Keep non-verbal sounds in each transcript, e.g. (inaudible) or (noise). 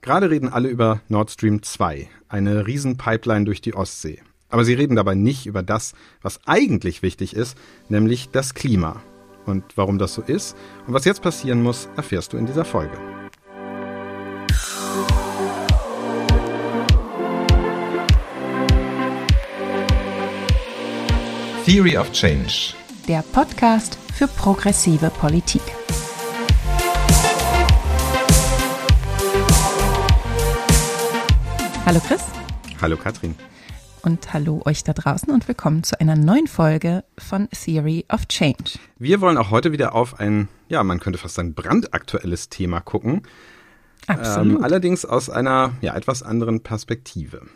Gerade reden alle über Nord Stream 2, eine Riesenpipeline durch die Ostsee. Aber sie reden dabei nicht über das, was eigentlich wichtig ist, nämlich das Klima. Und warum das so ist und was jetzt passieren muss, erfährst du in dieser Folge. Theory of Change. Der Podcast für progressive Politik. Hallo Chris. Hallo Katrin. Und hallo euch da draußen und willkommen zu einer neuen Folge von Theory of Change. Wir wollen auch heute wieder auf ein, ja, man könnte fast sagen, brandaktuelles Thema gucken. Absolut. Ähm, allerdings aus einer ja, etwas anderen Perspektive.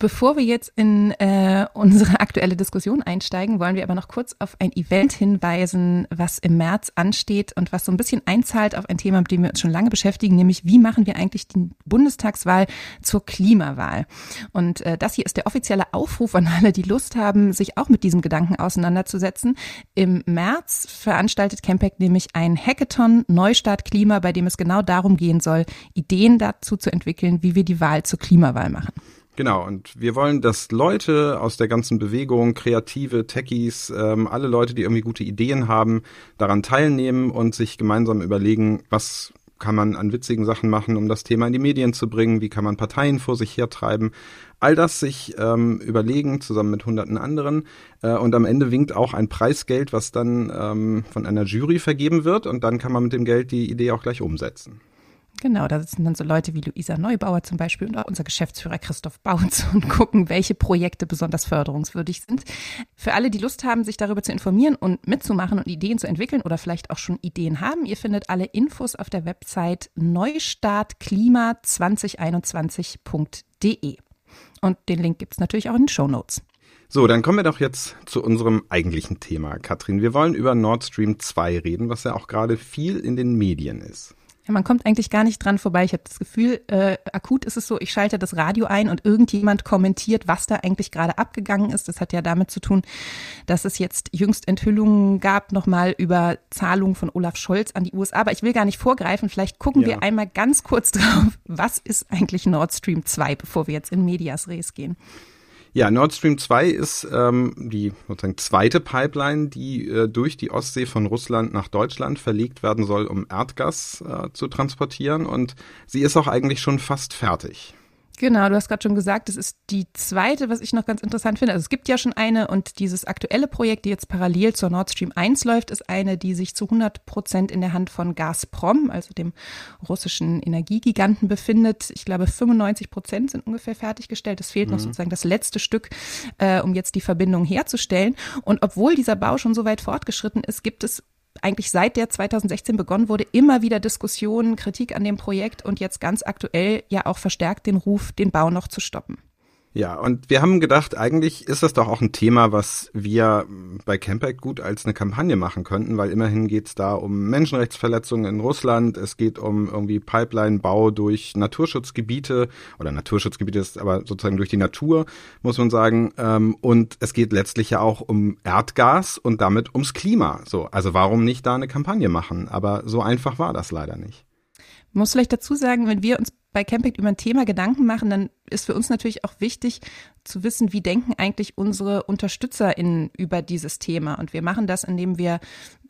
Bevor wir jetzt in äh, unsere (laughs) aktuelle Diskussion einsteigen, wollen wir aber noch kurz auf ein Event hinweisen, was im März ansteht und was so ein bisschen einzahlt auf ein Thema, mit dem wir uns schon lange beschäftigen, nämlich wie machen wir eigentlich die Bundestagswahl zur Klimawahl. Und äh, das hier ist der offizielle Aufruf an alle, die Lust haben, sich auch mit diesem Gedanken auseinanderzusetzen. Im März veranstaltet Campact nämlich ein Hackathon Neustart Klima, bei dem es genau darum gehen soll, Ideen dazu zu entwickeln, wie wir die Wahl zur Klimawahl machen. Genau, und wir wollen, dass Leute aus der ganzen Bewegung, Kreative, Techies, ähm, alle Leute, die irgendwie gute Ideen haben, daran teilnehmen und sich gemeinsam überlegen, was kann man an witzigen Sachen machen, um das Thema in die Medien zu bringen, wie kann man Parteien vor sich hertreiben. All das sich ähm, überlegen, zusammen mit hunderten anderen. Äh, und am Ende winkt auch ein Preisgeld, was dann ähm, von einer Jury vergeben wird. Und dann kann man mit dem Geld die Idee auch gleich umsetzen. Genau, da sitzen dann so Leute wie Luisa Neubauer zum Beispiel und auch unser Geschäftsführer Christoph Bautz (laughs) und gucken, welche Projekte besonders förderungswürdig sind. Für alle, die Lust haben, sich darüber zu informieren und mitzumachen und Ideen zu entwickeln oder vielleicht auch schon Ideen haben, ihr findet alle Infos auf der Website neustartklima2021.de. Und den Link gibt es natürlich auch in den Show Notes. So, dann kommen wir doch jetzt zu unserem eigentlichen Thema, Katrin. Wir wollen über Nord Stream 2 reden, was ja auch gerade viel in den Medien ist. Ja, man kommt eigentlich gar nicht dran vorbei. Ich habe das Gefühl, äh, akut ist es so, ich schalte das Radio ein und irgendjemand kommentiert, was da eigentlich gerade abgegangen ist. Das hat ja damit zu tun, dass es jetzt jüngst Enthüllungen gab, nochmal über Zahlungen von Olaf Scholz an die USA. Aber ich will gar nicht vorgreifen. Vielleicht gucken ja. wir einmal ganz kurz drauf, was ist eigentlich Nord Stream 2, bevor wir jetzt in Medias Res gehen. Ja, Nord Stream 2 ist ähm, die sozusagen zweite Pipeline, die äh, durch die Ostsee von Russland nach Deutschland verlegt werden soll, um Erdgas äh, zu transportieren. Und sie ist auch eigentlich schon fast fertig. Genau, du hast gerade schon gesagt, es ist die zweite, was ich noch ganz interessant finde. Also es gibt ja schon eine und dieses aktuelle Projekt, die jetzt parallel zur Nord Stream 1 läuft, ist eine, die sich zu 100 Prozent in der Hand von Gazprom, also dem russischen Energiegiganten, befindet. Ich glaube, 95 Prozent sind ungefähr fertiggestellt. Es fehlt mhm. noch sozusagen das letzte Stück, äh, um jetzt die Verbindung herzustellen. Und obwohl dieser Bau schon so weit fortgeschritten ist, gibt es eigentlich seit der 2016 begonnen wurde, immer wieder Diskussionen, Kritik an dem Projekt und jetzt ganz aktuell ja auch verstärkt den Ruf, den Bau noch zu stoppen. Ja, und wir haben gedacht, eigentlich ist das doch auch ein Thema, was wir bei Campact gut als eine Kampagne machen könnten, weil immerhin geht es da um Menschenrechtsverletzungen in Russland, es geht um irgendwie Pipeline-Bau durch Naturschutzgebiete oder Naturschutzgebiete ist aber sozusagen durch die Natur, muss man sagen. Ähm, und es geht letztlich ja auch um Erdgas und damit ums Klima. So, also warum nicht da eine Kampagne machen? Aber so einfach war das leider nicht. Ich muss vielleicht dazu sagen, wenn wir uns bei Camping über ein Thema Gedanken machen, dann ist für uns natürlich auch wichtig zu wissen, wie denken eigentlich unsere UnterstützerInnen über dieses Thema. Und wir machen das, indem wir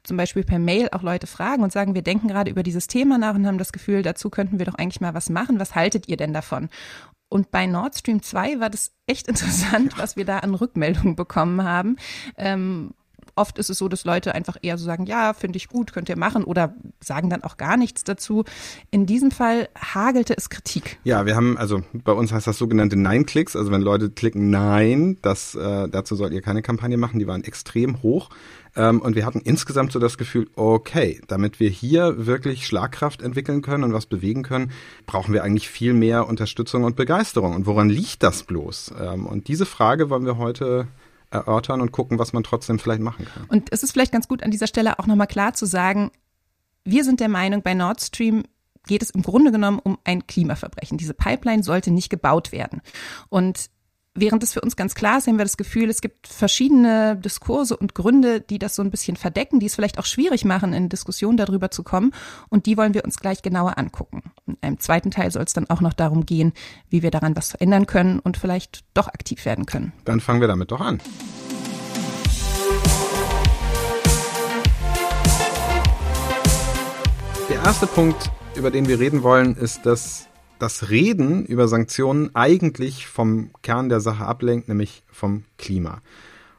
zum Beispiel per Mail auch Leute fragen und sagen, wir denken gerade über dieses Thema nach und haben das Gefühl, dazu könnten wir doch eigentlich mal was machen. Was haltet ihr denn davon? Und bei Nord Stream 2 war das echt (laughs) interessant, was wir da an Rückmeldungen bekommen haben. Ähm, oft ist es so, dass Leute einfach eher so sagen, ja, finde ich gut, könnt ihr machen oder sagen dann auch gar nichts dazu. In diesem Fall hagelte es Kritik. Ja, wir haben, also bei uns heißt das sogenannte Nein-Klicks, also wenn Leute klicken Nein, das, äh, dazu sollt ihr keine Kampagne machen, die waren extrem hoch. Ähm, und wir hatten insgesamt so das Gefühl, okay, damit wir hier wirklich Schlagkraft entwickeln können und was bewegen können, brauchen wir eigentlich viel mehr Unterstützung und Begeisterung. Und woran liegt das bloß? Ähm, und diese Frage wollen wir heute erörtern und gucken, was man trotzdem vielleicht machen kann. Und es ist vielleicht ganz gut an dieser Stelle auch nochmal klar zu sagen, wir sind der Meinung, bei Nord Stream geht es im Grunde genommen um ein Klimaverbrechen. Diese Pipeline sollte nicht gebaut werden. Und Während es für uns ganz klar ist, haben wir das Gefühl, es gibt verschiedene Diskurse und Gründe, die das so ein bisschen verdecken, die es vielleicht auch schwierig machen, in Diskussionen darüber zu kommen. Und die wollen wir uns gleich genauer angucken. In einem zweiten Teil soll es dann auch noch darum gehen, wie wir daran was verändern können und vielleicht doch aktiv werden können. Dann fangen wir damit doch an. Der erste Punkt, über den wir reden wollen, ist, dass das Reden über Sanktionen eigentlich vom Kern der Sache ablenkt, nämlich vom Klima.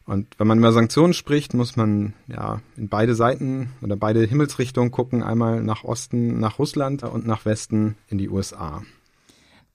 Und wenn man über Sanktionen spricht, muss man ja in beide Seiten oder beide Himmelsrichtungen gucken, einmal nach Osten, nach Russland und nach Westen in die USA.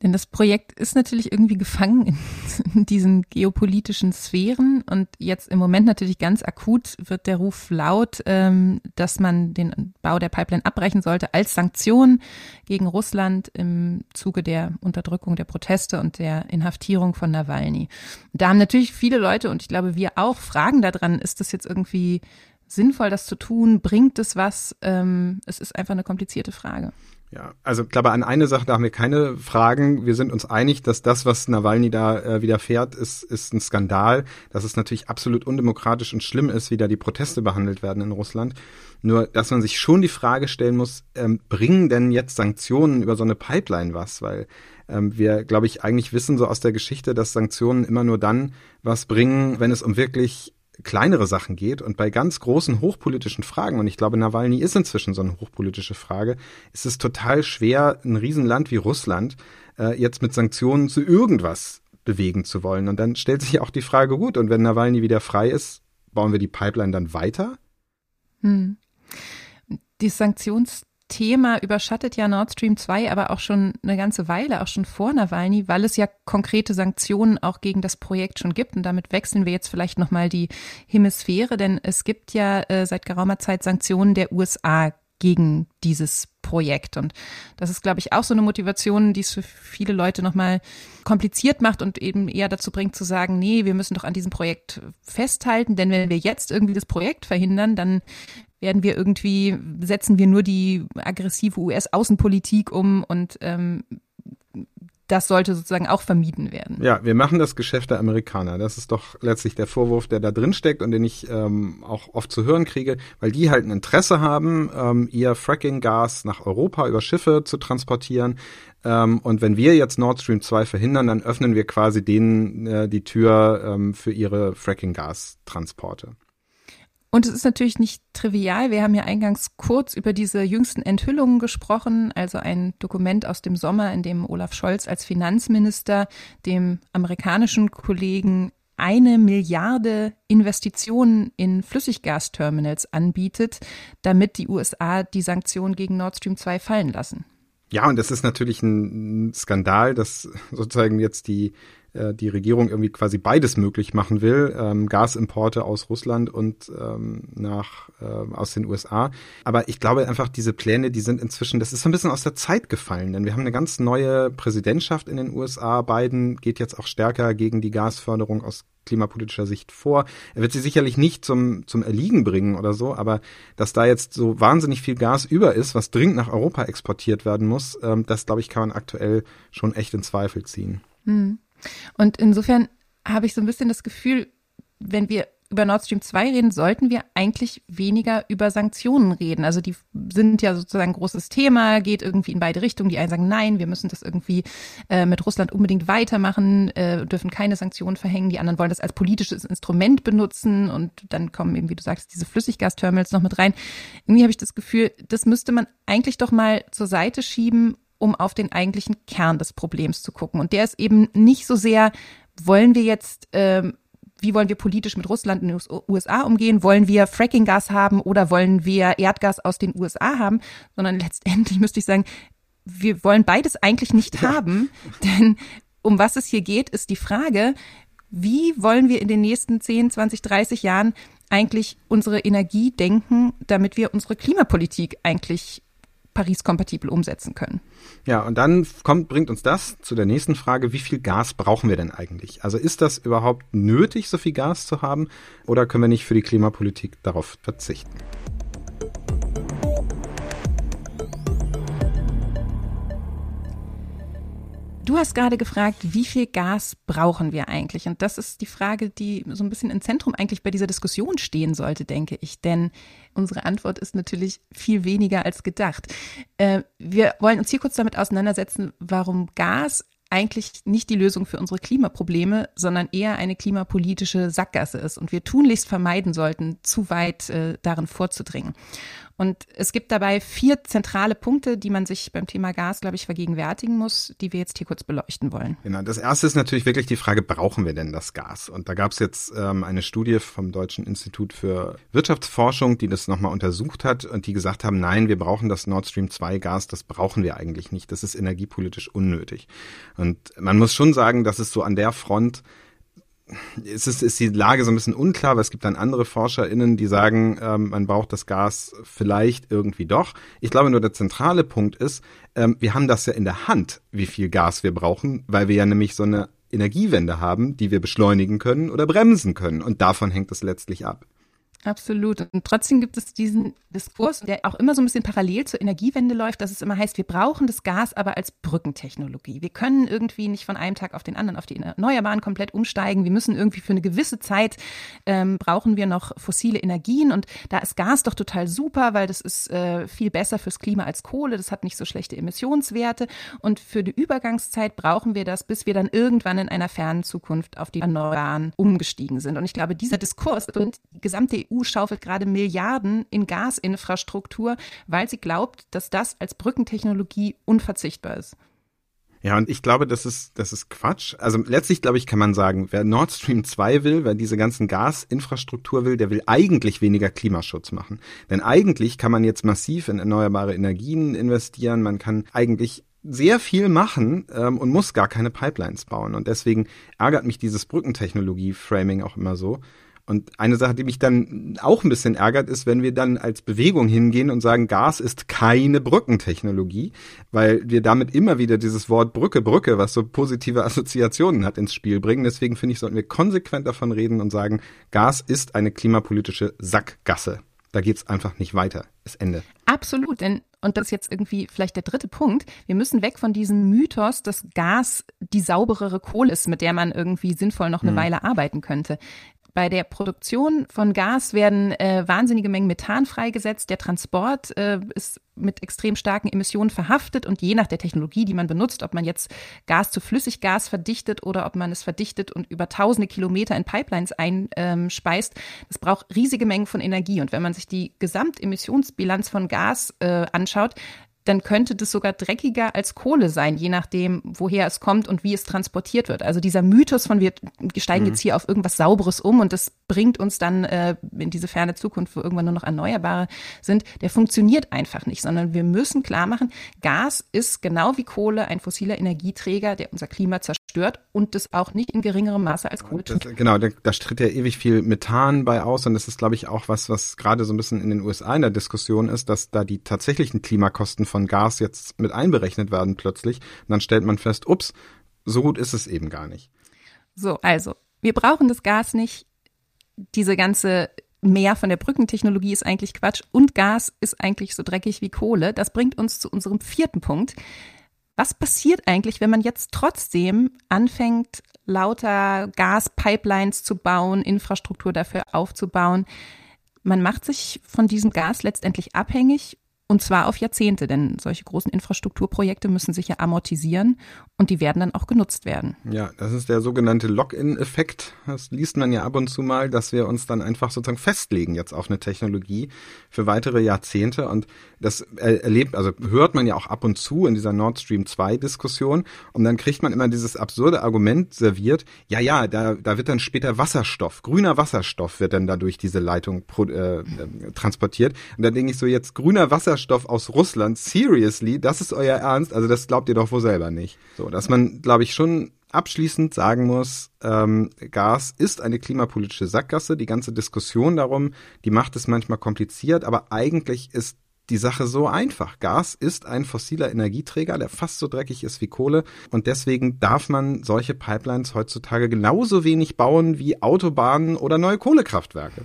Denn das Projekt ist natürlich irgendwie gefangen (laughs) in, diesen geopolitischen Sphären und jetzt im Moment natürlich ganz akut wird der Ruf laut, ähm, dass man den Bau der Pipeline abbrechen sollte als Sanktion gegen Russland im Zuge der Unterdrückung der Proteste und der Inhaftierung von Nawalny. Da haben natürlich viele Leute und ich glaube wir auch Fragen daran, ist das jetzt irgendwie sinnvoll, das zu tun? Bringt es was? Ähm, es ist einfach eine komplizierte Frage. Ja, also ich glaube, an eine Sache, da haben wir keine Fragen. Wir sind uns einig, dass das, was Nawalny da äh, widerfährt, ist, ist ein Skandal. Dass es natürlich absolut undemokratisch und schlimm ist, wie da die Proteste behandelt werden in Russland. Nur, dass man sich schon die Frage stellen muss, ähm, bringen denn jetzt Sanktionen über so eine Pipeline was? Weil ähm, wir, glaube ich, eigentlich wissen so aus der Geschichte, dass Sanktionen immer nur dann was bringen, wenn es um wirklich kleinere Sachen geht und bei ganz großen hochpolitischen Fragen, und ich glaube, Nawalny ist inzwischen so eine hochpolitische Frage, ist es total schwer, ein Riesenland wie Russland äh, jetzt mit Sanktionen zu irgendwas bewegen zu wollen. Und dann stellt sich auch die Frage, gut, und wenn Nawalny wieder frei ist, bauen wir die Pipeline dann weiter? Hm. Die Sanktions Thema überschattet ja Nord Stream 2 aber auch schon eine ganze Weile, auch schon vor Nawalny, weil es ja konkrete Sanktionen auch gegen das Projekt schon gibt. Und damit wechseln wir jetzt vielleicht nochmal die Hemisphäre, denn es gibt ja äh, seit geraumer Zeit Sanktionen der USA gegen dieses Projekt. Und das ist, glaube ich, auch so eine Motivation, die es für viele Leute nochmal kompliziert macht und eben eher dazu bringt zu sagen, nee, wir müssen doch an diesem Projekt festhalten, denn wenn wir jetzt irgendwie das Projekt verhindern, dann werden wir irgendwie, setzen wir nur die aggressive US-Außenpolitik um und ähm, das sollte sozusagen auch vermieden werden. Ja, wir machen das Geschäft der Amerikaner. Das ist doch letztlich der Vorwurf, der da drin steckt und den ich ähm, auch oft zu hören kriege, weil die halt ein Interesse haben, ähm, ihr Fracking-Gas nach Europa über Schiffe zu transportieren. Ähm, und wenn wir jetzt Nord Stream 2 verhindern, dann öffnen wir quasi denen äh, die Tür ähm, für ihre Fracking-Gas-Transporte. Und es ist natürlich nicht trivial. Wir haben ja eingangs kurz über diese jüngsten Enthüllungen gesprochen, also ein Dokument aus dem Sommer, in dem Olaf Scholz als Finanzminister dem amerikanischen Kollegen eine Milliarde Investitionen in Flüssiggasterminals anbietet, damit die USA die Sanktionen gegen Nord Stream 2 fallen lassen. Ja, und das ist natürlich ein Skandal, dass sozusagen jetzt die äh, die Regierung irgendwie quasi beides möglich machen will, ähm, Gasimporte aus Russland und ähm, nach äh, aus den USA. Aber ich glaube einfach, diese Pläne, die sind inzwischen, das ist so ein bisschen aus der Zeit gefallen, denn wir haben eine ganz neue Präsidentschaft in den USA. Biden geht jetzt auch stärker gegen die Gasförderung aus klimapolitischer Sicht vor. Er wird sie sicherlich nicht zum, zum Erliegen bringen oder so, aber dass da jetzt so wahnsinnig viel Gas über ist, was dringend nach Europa exportiert werden muss, ähm, das glaube ich, kann man aktuell schon echt in Zweifel ziehen. Hm. Und insofern habe ich so ein bisschen das Gefühl, wenn wir über Nord Stream 2 reden, sollten wir eigentlich weniger über Sanktionen reden. Also die sind ja sozusagen ein großes Thema, geht irgendwie in beide Richtungen. Die einen sagen, nein, wir müssen das irgendwie äh, mit Russland unbedingt weitermachen, äh, dürfen keine Sanktionen verhängen. Die anderen wollen das als politisches Instrument benutzen und dann kommen eben, wie du sagst, diese Flüssiggasterminals noch mit rein. Irgendwie habe ich das Gefühl, das müsste man eigentlich doch mal zur Seite schieben um auf den eigentlichen Kern des Problems zu gucken. Und der ist eben nicht so sehr, wollen wir jetzt, ähm, wie wollen wir politisch mit Russland in den USA umgehen? Wollen wir Frackinggas haben oder wollen wir Erdgas aus den USA haben? Sondern letztendlich (laughs) müsste ich sagen, wir wollen beides eigentlich nicht ja. haben, (laughs) denn um was es hier geht, ist die Frage, wie wollen wir in den nächsten 10, 20, 30 Jahren eigentlich unsere Energie denken, damit wir unsere Klimapolitik eigentlich Paris-kompatibel umsetzen können. Ja, und dann kommt, bringt uns das zu der nächsten Frage, wie viel Gas brauchen wir denn eigentlich? Also ist das überhaupt nötig, so viel Gas zu haben, oder können wir nicht für die Klimapolitik darauf verzichten? Du hast gerade gefragt, wie viel Gas brauchen wir eigentlich? Und das ist die Frage, die so ein bisschen im Zentrum eigentlich bei dieser Diskussion stehen sollte, denke ich. Denn unsere Antwort ist natürlich viel weniger als gedacht. Äh, wir wollen uns hier kurz damit auseinandersetzen, warum Gas eigentlich nicht die Lösung für unsere Klimaprobleme, sondern eher eine klimapolitische Sackgasse ist und wir tunlichst vermeiden sollten, zu weit äh, darin vorzudringen. Und es gibt dabei vier zentrale Punkte, die man sich beim Thema Gas, glaube ich, vergegenwärtigen muss, die wir jetzt hier kurz beleuchten wollen. Genau, das erste ist natürlich wirklich die Frage, brauchen wir denn das Gas? Und da gab es jetzt ähm, eine Studie vom Deutschen Institut für Wirtschaftsforschung, die das nochmal untersucht hat und die gesagt haben, nein, wir brauchen das Nord Stream 2 Gas, das brauchen wir eigentlich nicht. Das ist energiepolitisch unnötig. Und man muss schon sagen, dass es so an der Front es ist, ist die Lage so ein bisschen unklar, weil es gibt dann andere ForscherInnen, die sagen, ähm, man braucht das Gas vielleicht irgendwie doch. Ich glaube nur, der zentrale Punkt ist, ähm, wir haben das ja in der Hand, wie viel Gas wir brauchen, weil wir ja nämlich so eine Energiewende haben, die wir beschleunigen können oder bremsen können. Und davon hängt es letztlich ab. Absolut. Und trotzdem gibt es diesen Diskurs, der auch immer so ein bisschen parallel zur Energiewende läuft, dass es immer heißt, wir brauchen das Gas aber als Brückentechnologie. Wir können irgendwie nicht von einem Tag auf den anderen auf die Erneuerbaren komplett umsteigen. Wir müssen irgendwie für eine gewisse Zeit ähm, brauchen wir noch fossile Energien. Und da ist Gas doch total super, weil das ist äh, viel besser fürs Klima als Kohle. Das hat nicht so schlechte Emissionswerte. Und für die Übergangszeit brauchen wir das, bis wir dann irgendwann in einer fernen Zukunft auf die Erneuerbaren umgestiegen sind. Und ich glaube, dieser Diskurs und die gesamte EU EU schaufelt gerade Milliarden in Gasinfrastruktur, weil sie glaubt, dass das als Brückentechnologie unverzichtbar ist. Ja, und ich glaube, das ist, das ist Quatsch. Also letztlich, glaube ich, kann man sagen, wer Nord Stream 2 will, wer diese ganzen Gasinfrastruktur will, der will eigentlich weniger Klimaschutz machen. Denn eigentlich kann man jetzt massiv in erneuerbare Energien investieren. Man kann eigentlich sehr viel machen ähm, und muss gar keine Pipelines bauen. Und deswegen ärgert mich dieses Brückentechnologie-Framing auch immer so. Und eine Sache, die mich dann auch ein bisschen ärgert, ist, wenn wir dann als Bewegung hingehen und sagen, Gas ist keine Brückentechnologie, weil wir damit immer wieder dieses Wort Brücke, Brücke, was so positive Assoziationen hat, ins Spiel bringen. Deswegen finde ich, sollten wir konsequent davon reden und sagen, Gas ist eine klimapolitische Sackgasse. Da geht's einfach nicht weiter. Ist Ende. Absolut, denn und das ist jetzt irgendwie vielleicht der dritte Punkt. Wir müssen weg von diesem Mythos, dass Gas die sauberere Kohle ist, mit der man irgendwie sinnvoll noch eine hm. Weile arbeiten könnte. Bei der Produktion von Gas werden äh, wahnsinnige Mengen Methan freigesetzt. Der Transport äh, ist mit extrem starken Emissionen verhaftet und je nach der Technologie, die man benutzt, ob man jetzt Gas zu Flüssiggas verdichtet oder ob man es verdichtet und über tausende Kilometer in Pipelines einspeist, das braucht riesige Mengen von Energie. Und wenn man sich die Gesamtemissionsbilanz von Gas äh, anschaut, dann könnte das sogar dreckiger als Kohle sein, je nachdem, woher es kommt und wie es transportiert wird. Also dieser Mythos von wir steigen mhm. jetzt hier auf irgendwas Sauberes um und das bringt uns dann äh, in diese ferne Zukunft, wo irgendwann nur noch Erneuerbare sind, der funktioniert einfach nicht, sondern wir müssen klar machen, Gas ist genau wie Kohle ein fossiler Energieträger, der unser Klima zerstört und das auch nicht in geringerem Maße als Kohle tut. Das, genau, da, da stritt ja ewig viel Methan bei aus und das ist, glaube ich, auch was, was gerade so ein bisschen in den USA in der Diskussion ist, dass da die tatsächlichen Klimakosten von Gas jetzt mit einberechnet werden plötzlich. Und dann stellt man fest, ups, so gut ist es eben gar nicht. So, also, wir brauchen das Gas nicht. Diese ganze Mehr von der Brückentechnologie ist eigentlich Quatsch und Gas ist eigentlich so dreckig wie Kohle. Das bringt uns zu unserem vierten Punkt. Was passiert eigentlich, wenn man jetzt trotzdem anfängt, lauter Gaspipelines zu bauen, Infrastruktur dafür aufzubauen? Man macht sich von diesem Gas letztendlich abhängig und zwar auf Jahrzehnte, denn solche großen Infrastrukturprojekte müssen sich ja amortisieren und die werden dann auch genutzt werden. Ja, das ist der sogenannte Lock-in-Effekt. Das liest man ja ab und zu mal, dass wir uns dann einfach sozusagen festlegen jetzt auf eine Technologie für weitere Jahrzehnte. Und das erlebt, also hört man ja auch ab und zu in dieser Nord Stream 2 Diskussion. Und dann kriegt man immer dieses absurde Argument serviert. Ja, ja, da, da wird dann später Wasserstoff, grüner Wasserstoff wird dann dadurch diese Leitung pro, äh, transportiert. Und da denke ich so jetzt grüner Wasserstoff Wasserstoff aus Russland, seriously, das ist euer Ernst? Also das glaubt ihr doch wohl selber nicht. So, dass man, glaube ich, schon abschließend sagen muss, ähm, Gas ist eine klimapolitische Sackgasse. Die ganze Diskussion darum, die macht es manchmal kompliziert, aber eigentlich ist die Sache so einfach. Gas ist ein fossiler Energieträger, der fast so dreckig ist wie Kohle und deswegen darf man solche Pipelines heutzutage genauso wenig bauen wie Autobahnen oder neue Kohlekraftwerke.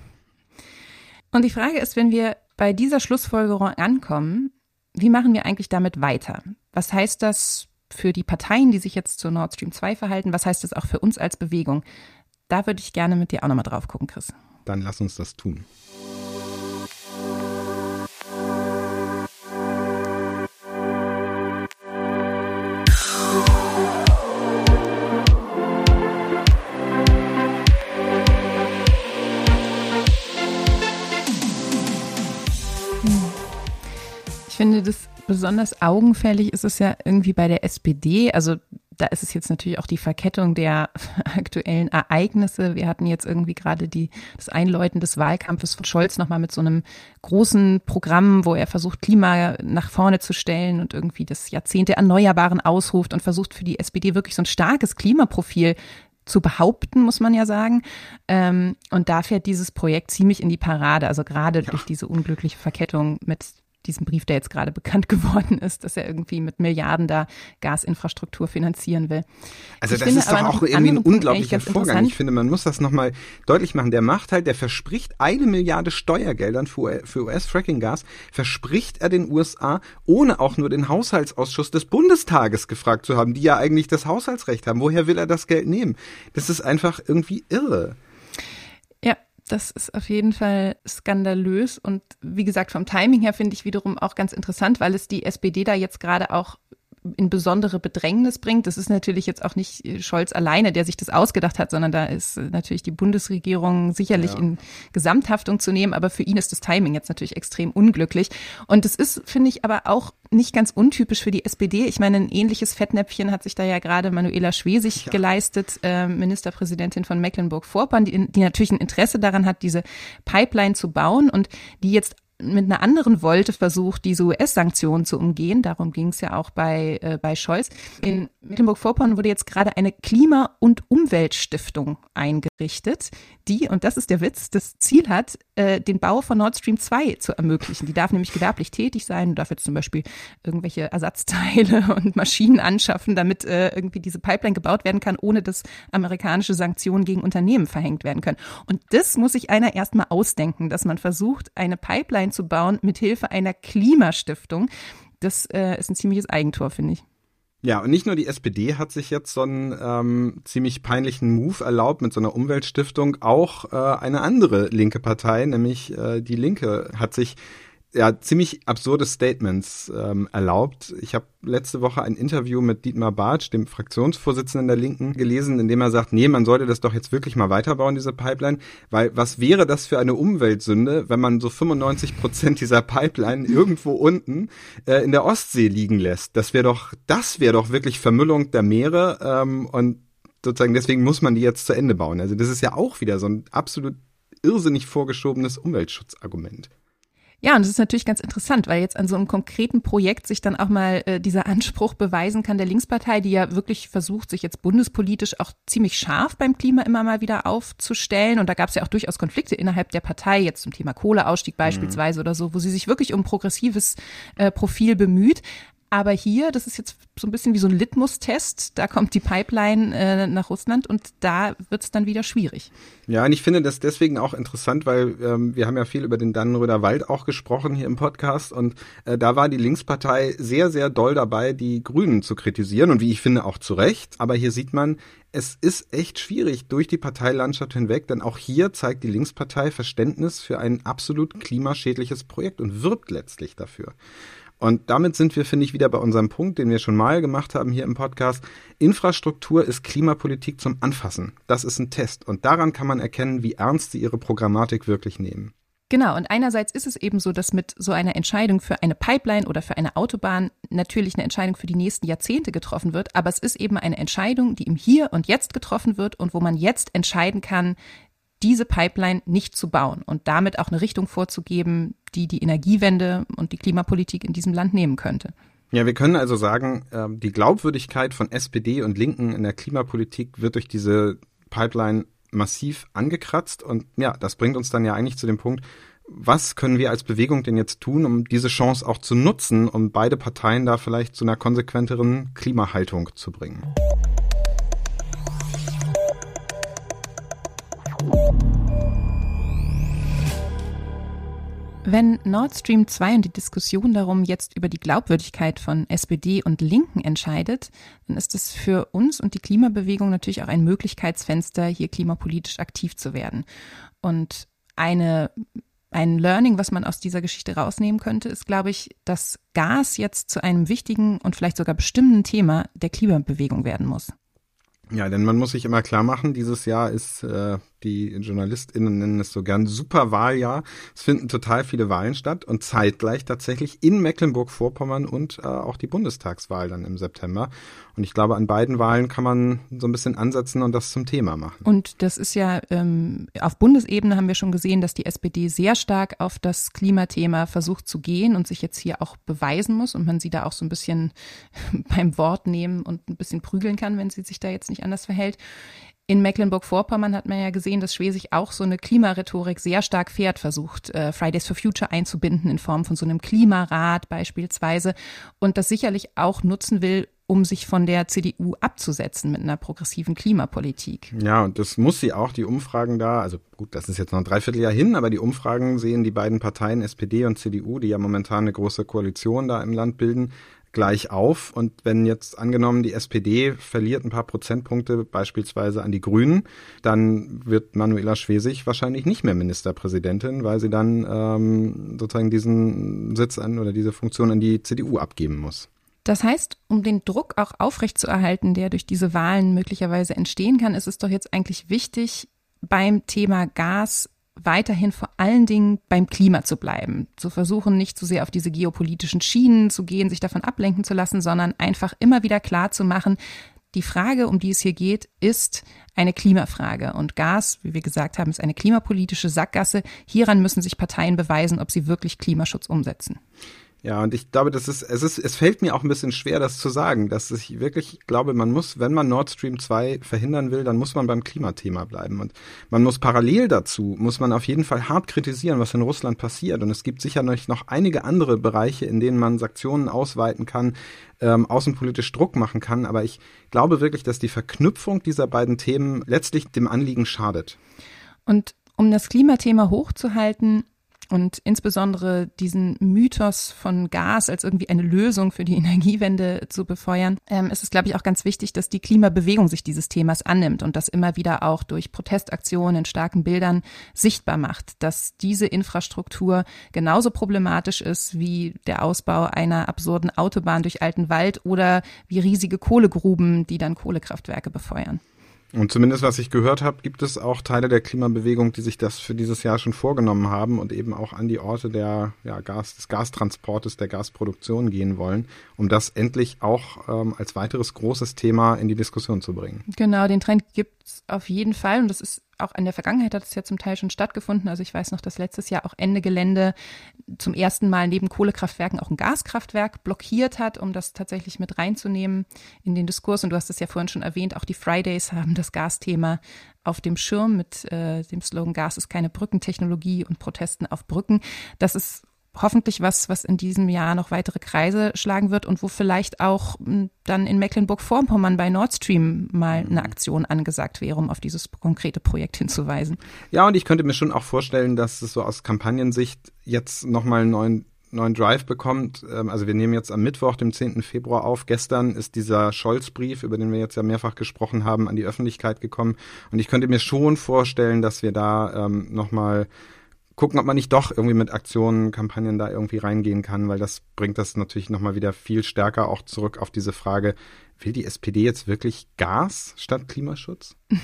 Und die Frage ist, wenn wir bei dieser Schlussfolgerung ankommen, wie machen wir eigentlich damit weiter? Was heißt das für die Parteien, die sich jetzt zur Nord Stream 2 verhalten? Was heißt das auch für uns als Bewegung? Da würde ich gerne mit dir auch nochmal drauf gucken, Chris. Dann lass uns das tun. Besonders augenfällig ist es ja irgendwie bei der SPD. Also da ist es jetzt natürlich auch die Verkettung der (laughs) aktuellen Ereignisse. Wir hatten jetzt irgendwie gerade die, das Einläuten des Wahlkampfes von Scholz nochmal mit so einem großen Programm, wo er versucht, Klima nach vorne zu stellen und irgendwie das Jahrzehnt der Erneuerbaren ausruft und versucht für die SPD wirklich so ein starkes Klimaprofil zu behaupten, muss man ja sagen. Ähm, und da fährt dieses Projekt ziemlich in die Parade. Also gerade ja. durch diese unglückliche Verkettung mit diesem Brief, der jetzt gerade bekannt (laughs) geworden ist, dass er irgendwie mit Milliarden da Gasinfrastruktur finanzieren will. Also ich das ist doch auch irgendwie ein unglaublicher Vorgang. Ich finde, man muss das nochmal deutlich machen. Der macht halt, der verspricht eine Milliarde Steuergeldern für, für US-Fracking-Gas, verspricht er den USA, ohne auch nur den Haushaltsausschuss des Bundestages gefragt zu haben, die ja eigentlich das Haushaltsrecht haben. Woher will er das Geld nehmen? Das ist einfach irgendwie irre. Das ist auf jeden Fall skandalös und wie gesagt, vom Timing her finde ich wiederum auch ganz interessant, weil es die SPD da jetzt gerade auch in besondere Bedrängnis bringt. Das ist natürlich jetzt auch nicht äh, Scholz alleine, der sich das ausgedacht hat, sondern da ist äh, natürlich die Bundesregierung sicherlich ja. in Gesamthaftung zu nehmen. Aber für ihn ist das Timing jetzt natürlich extrem unglücklich. Und das ist, finde ich, aber auch nicht ganz untypisch für die SPD. Ich meine, ein ähnliches Fettnäpfchen hat sich da ja gerade Manuela Schwesig ja. geleistet, äh, Ministerpräsidentin von Mecklenburg-Vorpommern, die, die natürlich ein Interesse daran hat, diese Pipeline zu bauen und die jetzt mit einer anderen Wolte versucht, diese US-Sanktionen zu umgehen. Darum ging es ja auch bei, äh, bei Scholz. In Mecklenburg-Vorpommern wurde jetzt gerade eine Klima- und Umweltstiftung eingerichtet, die, und das ist der Witz, das Ziel hat, äh, den Bau von Nord Stream 2 zu ermöglichen. Die darf nämlich gewerblich tätig sein und darf jetzt zum Beispiel irgendwelche Ersatzteile (laughs) und Maschinen anschaffen, damit äh, irgendwie diese Pipeline gebaut werden kann, ohne dass amerikanische Sanktionen gegen Unternehmen verhängt werden können. Und das muss sich einer erstmal ausdenken, dass man versucht, eine Pipeline zu bauen mit Hilfe einer Klimastiftung. Das äh, ist ein ziemliches Eigentor, finde ich. Ja, und nicht nur die SPD hat sich jetzt so einen ähm, ziemlich peinlichen Move erlaubt mit so einer Umweltstiftung, auch äh, eine andere linke Partei, nämlich äh, die Linke, hat sich ja, ziemlich absurde Statements ähm, erlaubt. Ich habe letzte Woche ein Interview mit Dietmar Bartsch, dem Fraktionsvorsitzenden der Linken, gelesen, in dem er sagt, nee, man sollte das doch jetzt wirklich mal weiterbauen, diese Pipeline, weil was wäre das für eine Umweltsünde, wenn man so 95 Prozent dieser Pipeline irgendwo unten äh, in der Ostsee liegen lässt? Das wäre doch, das wäre doch wirklich Vermüllung der Meere ähm, und sozusagen deswegen muss man die jetzt zu Ende bauen. Also das ist ja auch wieder so ein absolut irrsinnig vorgeschobenes Umweltschutzargument. Ja, und es ist natürlich ganz interessant, weil jetzt an so einem konkreten Projekt sich dann auch mal äh, dieser Anspruch beweisen kann der Linkspartei, die ja wirklich versucht, sich jetzt bundespolitisch auch ziemlich scharf beim Klima immer mal wieder aufzustellen. Und da gab es ja auch durchaus Konflikte innerhalb der Partei, jetzt zum Thema Kohleausstieg mhm. beispielsweise mhm. oder so, wo sie sich wirklich um progressives äh, Profil bemüht. Aber hier, das ist jetzt so ein bisschen wie so ein Litmus-Test, da kommt die Pipeline äh, nach Russland und da wird es dann wieder schwierig. Ja, und ich finde das deswegen auch interessant, weil ähm, wir haben ja viel über den Dannenröder Wald auch gesprochen hier im Podcast und äh, da war die Linkspartei sehr, sehr doll dabei, die Grünen zu kritisieren und wie ich finde auch zu Recht. Aber hier sieht man, es ist echt schwierig durch die Parteilandschaft hinweg, denn auch hier zeigt die Linkspartei Verständnis für ein absolut klimaschädliches Projekt und wirbt letztlich dafür. Und damit sind wir, finde ich, wieder bei unserem Punkt, den wir schon mal gemacht haben hier im Podcast. Infrastruktur ist Klimapolitik zum Anfassen. Das ist ein Test. Und daran kann man erkennen, wie ernst sie ihre Programmatik wirklich nehmen. Genau, und einerseits ist es eben so, dass mit so einer Entscheidung für eine Pipeline oder für eine Autobahn natürlich eine Entscheidung für die nächsten Jahrzehnte getroffen wird, aber es ist eben eine Entscheidung, die im Hier und Jetzt getroffen wird und wo man jetzt entscheiden kann, diese Pipeline nicht zu bauen und damit auch eine Richtung vorzugeben, die die Energiewende und die Klimapolitik in diesem Land nehmen könnte. Ja, wir können also sagen, ähm, die Glaubwürdigkeit von SPD und Linken in der Klimapolitik wird durch diese Pipeline massiv angekratzt. Und ja, das bringt uns dann ja eigentlich zu dem Punkt, was können wir als Bewegung denn jetzt tun, um diese Chance auch zu nutzen, um beide Parteien da vielleicht zu einer konsequenteren Klimahaltung zu bringen? Wenn Nord Stream 2 und die Diskussion darum jetzt über die Glaubwürdigkeit von SPD und Linken entscheidet, dann ist es für uns und die Klimabewegung natürlich auch ein Möglichkeitsfenster, hier klimapolitisch aktiv zu werden. Und eine ein Learning, was man aus dieser Geschichte rausnehmen könnte, ist, glaube ich, dass Gas jetzt zu einem wichtigen und vielleicht sogar bestimmenden Thema der Klimabewegung werden muss. Ja, denn man muss sich immer klar machen, dieses Jahr ist äh, die JournalistInnen nennen es so gern Superwahljahr. Es finden total viele Wahlen statt und zeitgleich tatsächlich in Mecklenburg-Vorpommern und äh, auch die Bundestagswahl dann im September. Und ich glaube, an beiden Wahlen kann man so ein bisschen ansetzen und das zum Thema machen. Und das ist ja, ähm, auf Bundesebene haben wir schon gesehen, dass die SPD sehr stark auf das Klimathema versucht zu gehen und sich jetzt hier auch beweisen muss und man sie da auch so ein bisschen (laughs) beim Wort nehmen und ein bisschen prügeln kann, wenn sie sich da jetzt nicht anders verhält. In Mecklenburg-Vorpommern hat man ja gesehen, dass Schwesig auch so eine Klimarhetorik sehr stark fährt, versucht, äh, Fridays for Future einzubinden in Form von so einem Klimarat beispielsweise und das sicherlich auch nutzen will, um sich von der CDU abzusetzen mit einer progressiven Klimapolitik. Ja, und das muss sie auch, die Umfragen da, also gut, das ist jetzt noch ein Dreivierteljahr hin, aber die Umfragen sehen die beiden Parteien SPD und CDU, die ja momentan eine große Koalition da im Land bilden, gleich auf. Und wenn jetzt angenommen die SPD verliert ein paar Prozentpunkte beispielsweise an die Grünen, dann wird Manuela Schwesig wahrscheinlich nicht mehr Ministerpräsidentin, weil sie dann ähm, sozusagen diesen Sitz an oder diese Funktion an die CDU abgeben muss. Das heißt, um den Druck auch aufrechtzuerhalten, der durch diese Wahlen möglicherweise entstehen kann, ist es doch jetzt eigentlich wichtig, beim Thema Gas weiterhin vor allen Dingen beim Klima zu bleiben, zu versuchen, nicht zu sehr auf diese geopolitischen Schienen zu gehen, sich davon ablenken zu lassen, sondern einfach immer wieder klar zu machen, die Frage, um die es hier geht, ist eine Klimafrage. Und Gas, wie wir gesagt haben, ist eine klimapolitische Sackgasse. Hieran müssen sich Parteien beweisen, ob sie wirklich Klimaschutz umsetzen. Ja, und ich glaube, das ist, es ist, es fällt mir auch ein bisschen schwer, das zu sagen, dass ich wirklich glaube, man muss, wenn man Nord Stream 2 verhindern will, dann muss man beim Klimathema bleiben. Und man muss parallel dazu, muss man auf jeden Fall hart kritisieren, was in Russland passiert. Und es gibt sicher noch einige andere Bereiche, in denen man Sanktionen ausweiten kann, ähm, außenpolitisch Druck machen kann. Aber ich glaube wirklich, dass die Verknüpfung dieser beiden Themen letztlich dem Anliegen schadet. Und um das Klimathema hochzuhalten, und insbesondere diesen Mythos von Gas als irgendwie eine Lösung für die (laughs) Energiewende zu befeuern, ähm, ist es, glaube ich, auch ganz wichtig, dass die Klimabewegung sich dieses Themas annimmt und das immer wieder auch durch Protestaktionen in starken Bildern sichtbar macht, dass diese Infrastruktur genauso problematisch ist wie der Ausbau einer absurden Autobahn durch alten Wald oder wie riesige Kohlegruben, die dann Kohlekraftwerke befeuern. Und zumindest was ich gehört habe, gibt es auch Teile der Klimabewegung, die sich das für dieses Jahr schon vorgenommen haben und eben auch an die Orte der ja, Gas, des Gastransportes, der Gasproduktion gehen wollen, um das endlich auch ähm, als weiteres großes Thema in die Diskussion zu bringen. Genau, den Trend gibt es auf jeden Fall und das ist auch in der Vergangenheit hat es ja zum Teil schon stattgefunden. Also ich weiß noch, dass letztes Jahr auch Ende Gelände zum ersten Mal neben Kohlekraftwerken auch ein Gaskraftwerk blockiert hat, um das tatsächlich mit reinzunehmen in den Diskurs. Und du hast es ja vorhin schon erwähnt, auch die Fridays haben das Gasthema auf dem Schirm mit äh, dem Slogan Gas ist keine Brückentechnologie und Protesten auf Brücken. Das ist hoffentlich was, was in diesem Jahr noch weitere Kreise schlagen wird und wo vielleicht auch hm, dann in Mecklenburg-Vorpommern bei Nord Stream mal eine Aktion angesagt wäre, um auf dieses konkrete Projekt hinzuweisen. Ja, und ich könnte mir schon auch vorstellen, dass es so aus Kampagnensicht jetzt nochmal einen neuen neuen Drive bekommt. Ähm, also wir nehmen jetzt am Mittwoch, dem 10. Februar auf. Gestern ist dieser Scholz-Brief, über den wir jetzt ja mehrfach gesprochen haben, an die Öffentlichkeit gekommen. Und ich könnte mir schon vorstellen, dass wir da ähm, nochmal gucken, ob man nicht doch irgendwie mit Aktionen, Kampagnen da irgendwie reingehen kann, weil das bringt das natürlich nochmal wieder viel stärker auch zurück auf diese Frage, will die SPD jetzt wirklich Gas statt Klimaschutz? (laughs)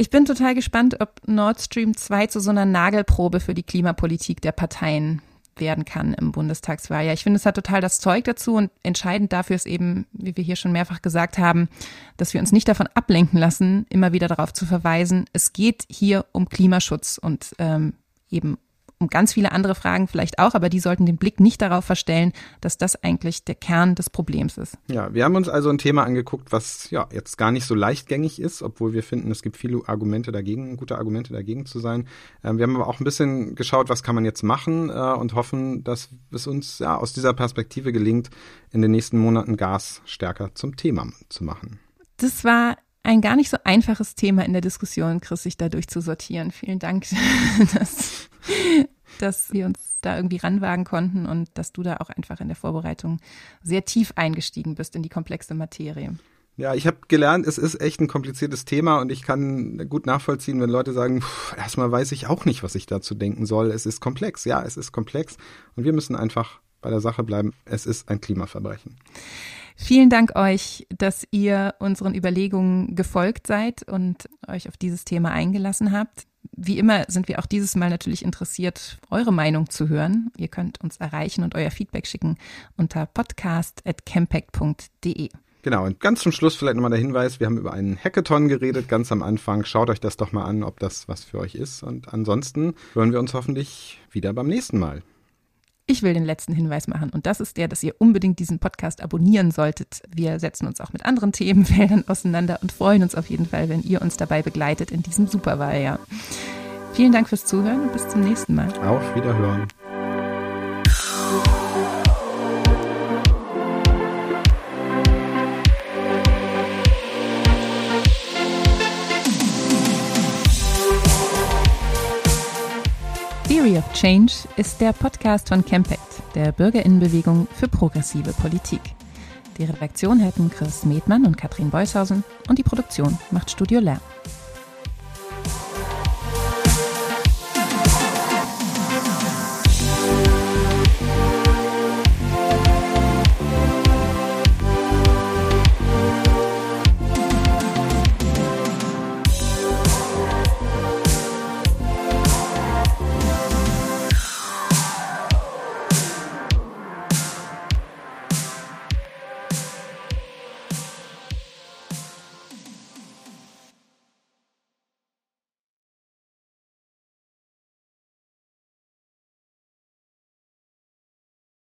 Ich bin total gespannt, ob Nord Stream 2 zu so einer Nagelprobe für die Klimapolitik der Parteien werden kann im Bundestagswahljahr. Ich finde, es hat total das Zeug dazu und entscheidend dafür ist eben, wie wir hier schon mehrfach gesagt haben, dass wir uns nicht davon ablenken lassen, immer wieder darauf zu verweisen, es geht hier um Klimaschutz und ähm, eben um ganz viele andere Fragen vielleicht auch, aber die sollten den Blick nicht darauf verstellen, dass das eigentlich der Kern des Problems ist. Ja, wir haben uns also ein Thema angeguckt, was ja jetzt gar nicht so leichtgängig ist, obwohl wir finden, es gibt viele Argumente dagegen, gute Argumente dagegen zu sein. Ähm, wir haben aber auch ein bisschen geschaut, was kann man jetzt machen äh, und hoffen, dass es uns ja aus dieser Perspektive gelingt, in den nächsten Monaten Gas stärker zum Thema zu machen. Das war ein gar nicht so einfaches Thema in der Diskussion, Chris, sich da durchzusortieren. Vielen Dank. (laughs) Das dass wir uns da irgendwie ranwagen konnten und dass du da auch einfach in der Vorbereitung sehr tief eingestiegen bist in die komplexe Materie. Ja, ich habe gelernt, es ist echt ein kompliziertes Thema und ich kann gut nachvollziehen, wenn Leute sagen, pff, erstmal weiß ich auch nicht, was ich dazu denken soll. Es ist komplex. Ja, es ist komplex und wir müssen einfach bei der Sache bleiben. Es ist ein Klimaverbrechen. Vielen Dank euch, dass ihr unseren Überlegungen gefolgt seid und euch auf dieses Thema eingelassen habt. Wie immer sind wir auch dieses Mal natürlich interessiert, eure Meinung zu hören. Ihr könnt uns erreichen und euer Feedback schicken unter podcast.campact.de. Genau, und ganz zum Schluss vielleicht nochmal der Hinweis, wir haben über einen Hackathon geredet, ganz am Anfang. Schaut euch das doch mal an, ob das was für euch ist. Und ansonsten hören wir uns hoffentlich wieder beim nächsten Mal. Ich will den letzten Hinweis machen und das ist der, dass ihr unbedingt diesen Podcast abonnieren solltet. Wir setzen uns auch mit anderen (laughs) Themenfeldern auseinander und freuen uns auf jeden Fall, wenn ihr uns dabei begleitet in diesem Superwahljahr. Vielen Dank fürs Zuhören und bis zum nächsten Mal. Auf Wiederhören. Theory of Change ist der Podcast von Campact, der Bürgerinnenbewegung für progressive Politik. Die Redaktion hätten Chris Medmann und Katrin Beushausen und die Produktion macht Studio Lärm.